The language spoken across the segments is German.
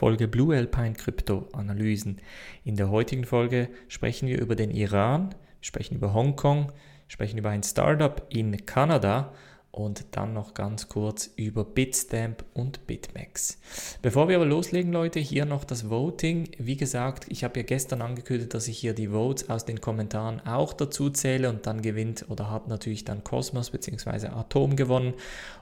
Folge Blue Alpine Krypto Analysen. In der heutigen Folge sprechen wir über den Iran, sprechen über Hongkong, sprechen über ein Startup in Kanada und dann noch ganz kurz über Bitstamp und Bitmax. Bevor wir aber loslegen, Leute, hier noch das Voting. Wie gesagt, ich habe ja gestern angekündigt, dass ich hier die Votes aus den Kommentaren auch dazu zähle und dann gewinnt oder hat natürlich dann Cosmos bzw. Atom gewonnen.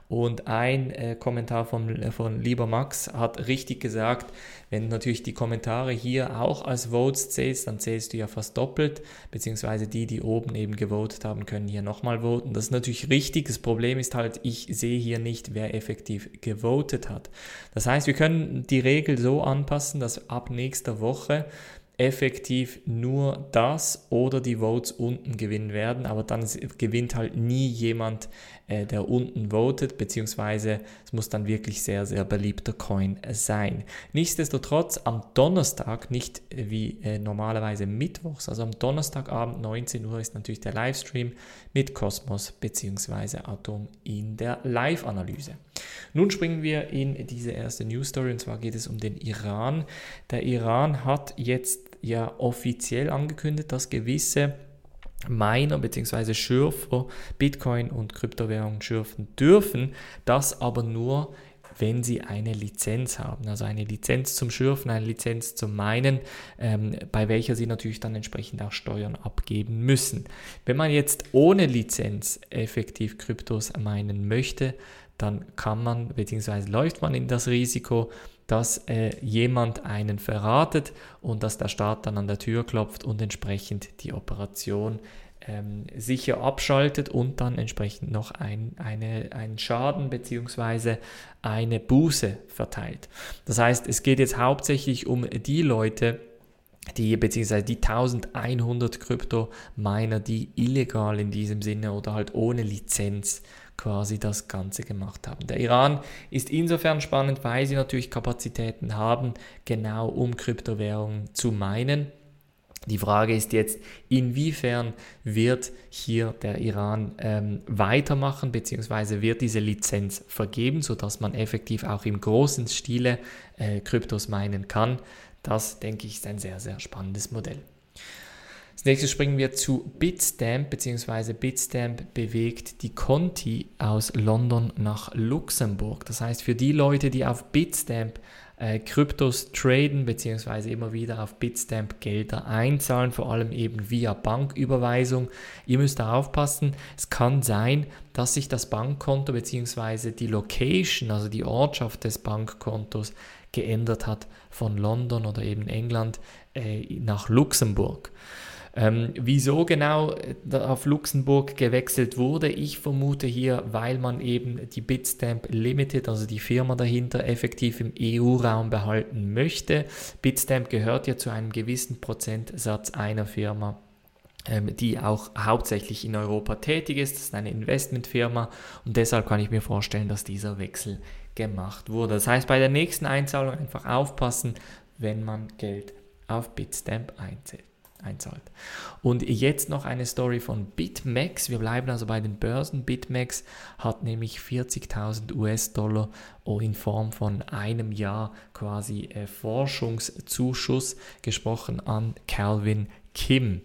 Und ein äh, Kommentar von, äh, von Lieber Max hat richtig gesagt, wenn du natürlich die Kommentare hier auch als Votes zählst, dann zählst du ja fast doppelt, beziehungsweise die, die oben eben gewotet haben, können hier nochmal voten. Das ist natürlich richtig. Das Problem ist halt, ich sehe hier nicht, wer effektiv gewotet hat. Das heißt, wir können die Regel so anpassen, dass ab nächster Woche effektiv nur das oder die Votes unten gewinnen werden, aber dann gewinnt halt nie jemand, äh, der unten votet, beziehungsweise es muss dann wirklich sehr, sehr beliebter Coin sein. Nichtsdestotrotz am Donnerstag, nicht wie äh, normalerweise mittwochs, also am Donnerstagabend 19 Uhr ist natürlich der Livestream mit Cosmos bzw. Atom in der Live-Analyse. Nun springen wir in diese erste News Story und zwar geht es um den Iran. Der Iran hat jetzt ja offiziell angekündigt, dass gewisse Miner bzw. Schürfer Bitcoin und Kryptowährungen schürfen dürfen, das aber nur wenn sie eine Lizenz haben, also eine Lizenz zum Schürfen, eine Lizenz zum Meinen, ähm, bei welcher sie natürlich dann entsprechend auch Steuern abgeben müssen. Wenn man jetzt ohne Lizenz effektiv Kryptos meinen möchte, dann kann man bzw. läuft man in das Risiko, dass äh, jemand einen verratet und dass der Staat dann an der Tür klopft und entsprechend die Operation ähm, sicher abschaltet und dann entsprechend noch ein, eine, einen Schaden bzw. eine Buße verteilt. Das heißt, es geht jetzt hauptsächlich um die Leute, die beziehungsweise die 1100 Krypto-Miner, die illegal in diesem Sinne oder halt ohne Lizenz quasi das Ganze gemacht haben. Der Iran ist insofern spannend, weil sie natürlich Kapazitäten haben, genau um Kryptowährungen zu meinen. Die Frage ist jetzt, inwiefern wird hier der Iran ähm, weitermachen, beziehungsweise wird diese Lizenz vergeben, sodass man effektiv auch im großen Stile äh, Kryptos meinen kann. Das, denke ich, ist ein sehr, sehr spannendes Modell. Als nächstes springen wir zu Bitstamp, beziehungsweise Bitstamp bewegt die Conti aus London nach Luxemburg. Das heißt, für die Leute, die auf Bitstamp äh, Kryptos traden, beziehungsweise immer wieder auf Bitstamp Gelder einzahlen, vor allem eben via Banküberweisung. Ihr müsst da aufpassen, es kann sein, dass sich das Bankkonto beziehungsweise die Location, also die Ortschaft des Bankkontos geändert hat von London oder eben England äh, nach Luxemburg. Ähm, wieso genau äh, auf Luxemburg gewechselt wurde, ich vermute hier, weil man eben die Bitstamp Limited, also die Firma dahinter, effektiv im EU-Raum behalten möchte. Bitstamp gehört ja zu einem gewissen Prozentsatz einer Firma ähm, die auch hauptsächlich in Europa tätig ist. Das ist eine Investmentfirma und deshalb kann ich mir vorstellen, dass dieser Wechsel gemacht wurde. Das heißt, bei der nächsten Einzahlung einfach aufpassen, wenn man Geld auf Bitstamp einzählt einzahlt. Und jetzt noch eine Story von BitMEX. Wir bleiben also bei den Börsen. BitMEX hat nämlich 40.000 US-Dollar in Form von einem Jahr quasi äh, Forschungszuschuss gesprochen an Calvin Kim.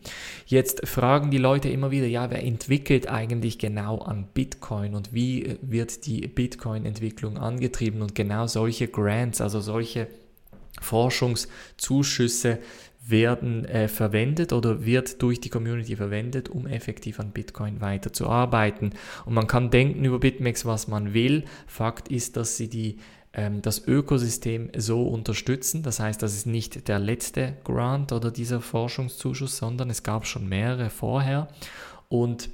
Jetzt fragen die Leute immer wieder, ja, wer entwickelt eigentlich genau an Bitcoin und wie äh, wird die Bitcoin-Entwicklung angetrieben und genau solche Grants, also solche Forschungszuschüsse werden äh, verwendet oder wird durch die Community verwendet, um effektiv an Bitcoin weiterzuarbeiten. Und man kann denken über BitMEX, was man will. Fakt ist, dass sie die, ähm, das Ökosystem so unterstützen. Das heißt, das ist nicht der letzte Grant oder dieser Forschungszuschuss, sondern es gab schon mehrere vorher. Und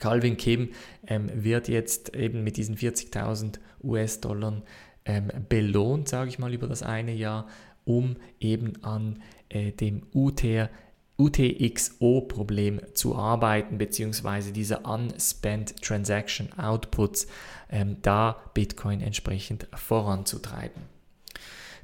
Calvin Kim ähm, wird jetzt eben mit diesen 40.000 US-Dollar ähm, belohnt, sage ich mal, über das eine Jahr, um eben an äh, dem UTR, UTXO-Problem zu arbeiten, beziehungsweise diese Unspent Transaction Outputs, ähm, da Bitcoin entsprechend voranzutreiben.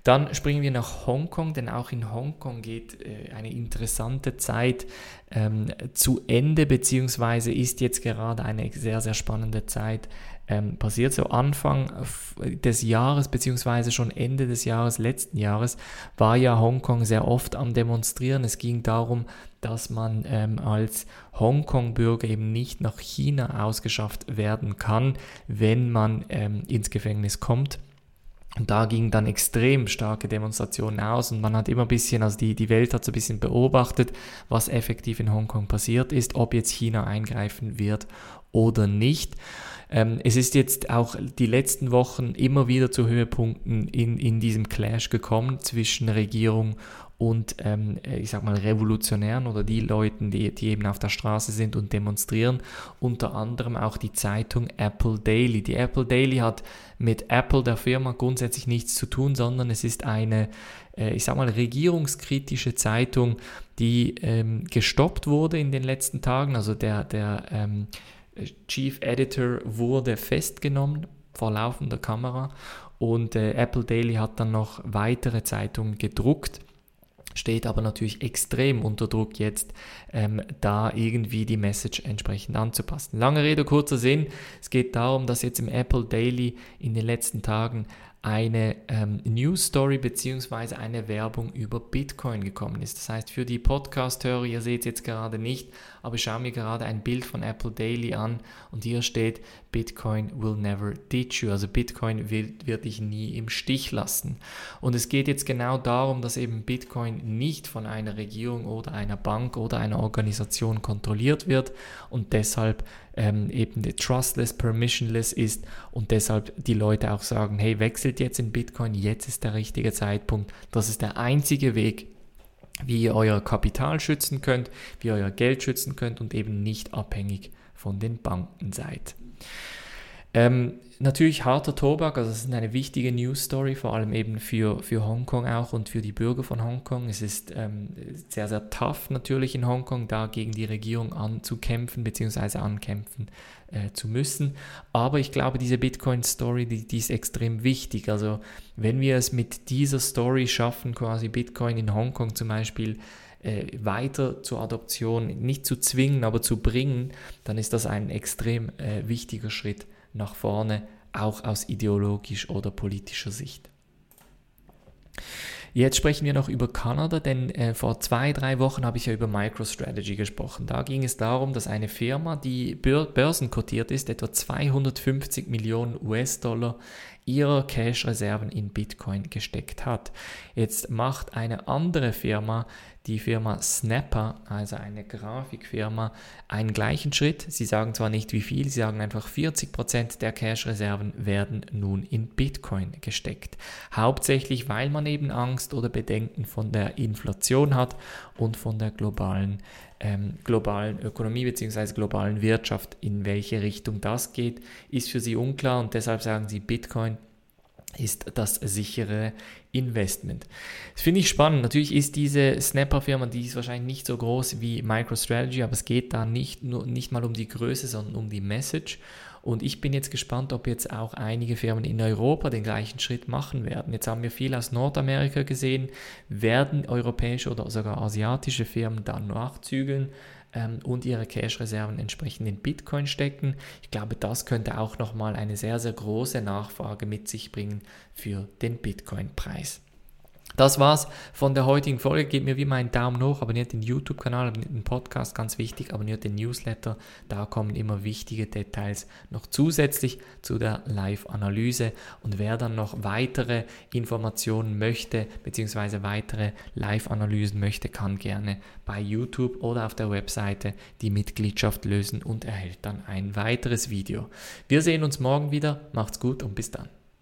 Dann springen wir nach Hongkong, denn auch in Hongkong geht äh, eine interessante Zeit ähm, zu Ende, beziehungsweise ist jetzt gerade eine sehr, sehr spannende Zeit ähm, passiert. So Anfang des Jahres, beziehungsweise schon Ende des Jahres, letzten Jahres, war ja Hongkong sehr oft am Demonstrieren. Es ging darum, dass man ähm, als Hongkong-Bürger eben nicht nach China ausgeschafft werden kann, wenn man ähm, ins Gefängnis kommt. Und da gingen dann extrem starke Demonstrationen aus und man hat immer ein bisschen, also die, die Welt hat so ein bisschen beobachtet, was effektiv in Hongkong passiert ist, ob jetzt China eingreifen wird oder nicht. Ähm, es ist jetzt auch die letzten Wochen immer wieder zu Höhepunkten in, in diesem Clash gekommen zwischen Regierung und ähm, ich sag mal Revolutionären oder die Leuten, die, die eben auf der Straße sind und demonstrieren, unter anderem auch die Zeitung Apple Daily. Die Apple Daily hat mit Apple, der Firma, grundsätzlich nichts zu tun, sondern es ist eine, äh, ich sag mal, regierungskritische Zeitung, die ähm, gestoppt wurde in den letzten Tagen. Also der, der Chief Editor wurde festgenommen vor laufender Kamera und äh, Apple Daily hat dann noch weitere Zeitungen gedruckt steht aber natürlich extrem unter Druck jetzt, ähm, da irgendwie die Message entsprechend anzupassen. Lange Rede, kurzer Sinn. Es geht darum, dass jetzt im Apple Daily in den letzten Tagen eine ähm, News Story bzw. eine Werbung über Bitcoin gekommen ist. Das heißt, für die Podcast-Hörer, ihr seht es jetzt gerade nicht, aber ich schaue mir gerade ein Bild von Apple Daily an und hier steht, Bitcoin will never ditch you. Also Bitcoin wird, wird dich nie im Stich lassen. Und es geht jetzt genau darum, dass eben Bitcoin nicht von einer Regierung oder einer Bank oder einer Organisation kontrolliert wird und deshalb ähm, eben trustless, permissionless ist und deshalb die Leute auch sagen, hey, wechselt jetzt in Bitcoin, jetzt ist der richtige Zeitpunkt. Das ist der einzige Weg, wie ihr euer Kapital schützen könnt, wie ihr euer Geld schützen könnt und eben nicht abhängig von den Banken seid. Ähm, natürlich harter Tobak, also es ist eine wichtige News Story, vor allem eben für, für Hongkong auch und für die Bürger von Hongkong. Es ist ähm, sehr, sehr tough natürlich in Hongkong, da gegen die Regierung anzukämpfen bzw. ankämpfen äh, zu müssen. Aber ich glaube, diese Bitcoin-Story, die, die ist extrem wichtig. Also wenn wir es mit dieser Story schaffen, quasi Bitcoin in Hongkong zum Beispiel äh, weiter zur Adoption nicht zu zwingen, aber zu bringen, dann ist das ein extrem äh, wichtiger Schritt nach vorne, auch aus ideologisch oder politischer Sicht. Jetzt sprechen wir noch über Kanada, denn äh, vor zwei, drei Wochen habe ich ja über MicroStrategy gesprochen. Da ging es darum, dass eine Firma, die börsenkotiert ist, etwa 250 Millionen US-Dollar ihrer Cash-Reserven in Bitcoin gesteckt hat. Jetzt macht eine andere Firma, die Firma Snapper, also eine Grafikfirma, einen gleichen Schritt. Sie sagen zwar nicht wie viel, sie sagen einfach 40% der Cash-Reserven werden nun in Bitcoin gesteckt. Hauptsächlich, weil man eben Angst oder Bedenken von der Inflation hat und von der globalen ähm, globalen Ökonomie bzw. globalen Wirtschaft. In welche Richtung das geht, ist für sie unklar und deshalb sagen sie, Bitcoin ist das sichere Investment. Das finde ich spannend. Natürlich ist diese Snapper-Firma, die ist wahrscheinlich nicht so groß wie MicroStrategy, aber es geht da nicht, nur, nicht mal um die Größe, sondern um die Message. Und ich bin jetzt gespannt, ob jetzt auch einige Firmen in Europa den gleichen Schritt machen werden. Jetzt haben wir viel aus Nordamerika gesehen. Werden europäische oder sogar asiatische Firmen dann nachzügeln? Ähm, und ihre Cash-Reserven entsprechend in Bitcoin stecken. Ich glaube, das könnte auch nochmal eine sehr, sehr große Nachfrage mit sich bringen für den Bitcoin-Preis. Das war's von der heutigen Folge. Gebt mir wie immer einen Daumen hoch, abonniert den YouTube-Kanal, abonniert den Podcast, ganz wichtig, abonniert den Newsletter. Da kommen immer wichtige Details noch zusätzlich zu der Live-Analyse. Und wer dann noch weitere Informationen möchte, beziehungsweise weitere Live-Analysen möchte, kann gerne bei YouTube oder auf der Webseite die Mitgliedschaft lösen und erhält dann ein weiteres Video. Wir sehen uns morgen wieder. Macht's gut und bis dann.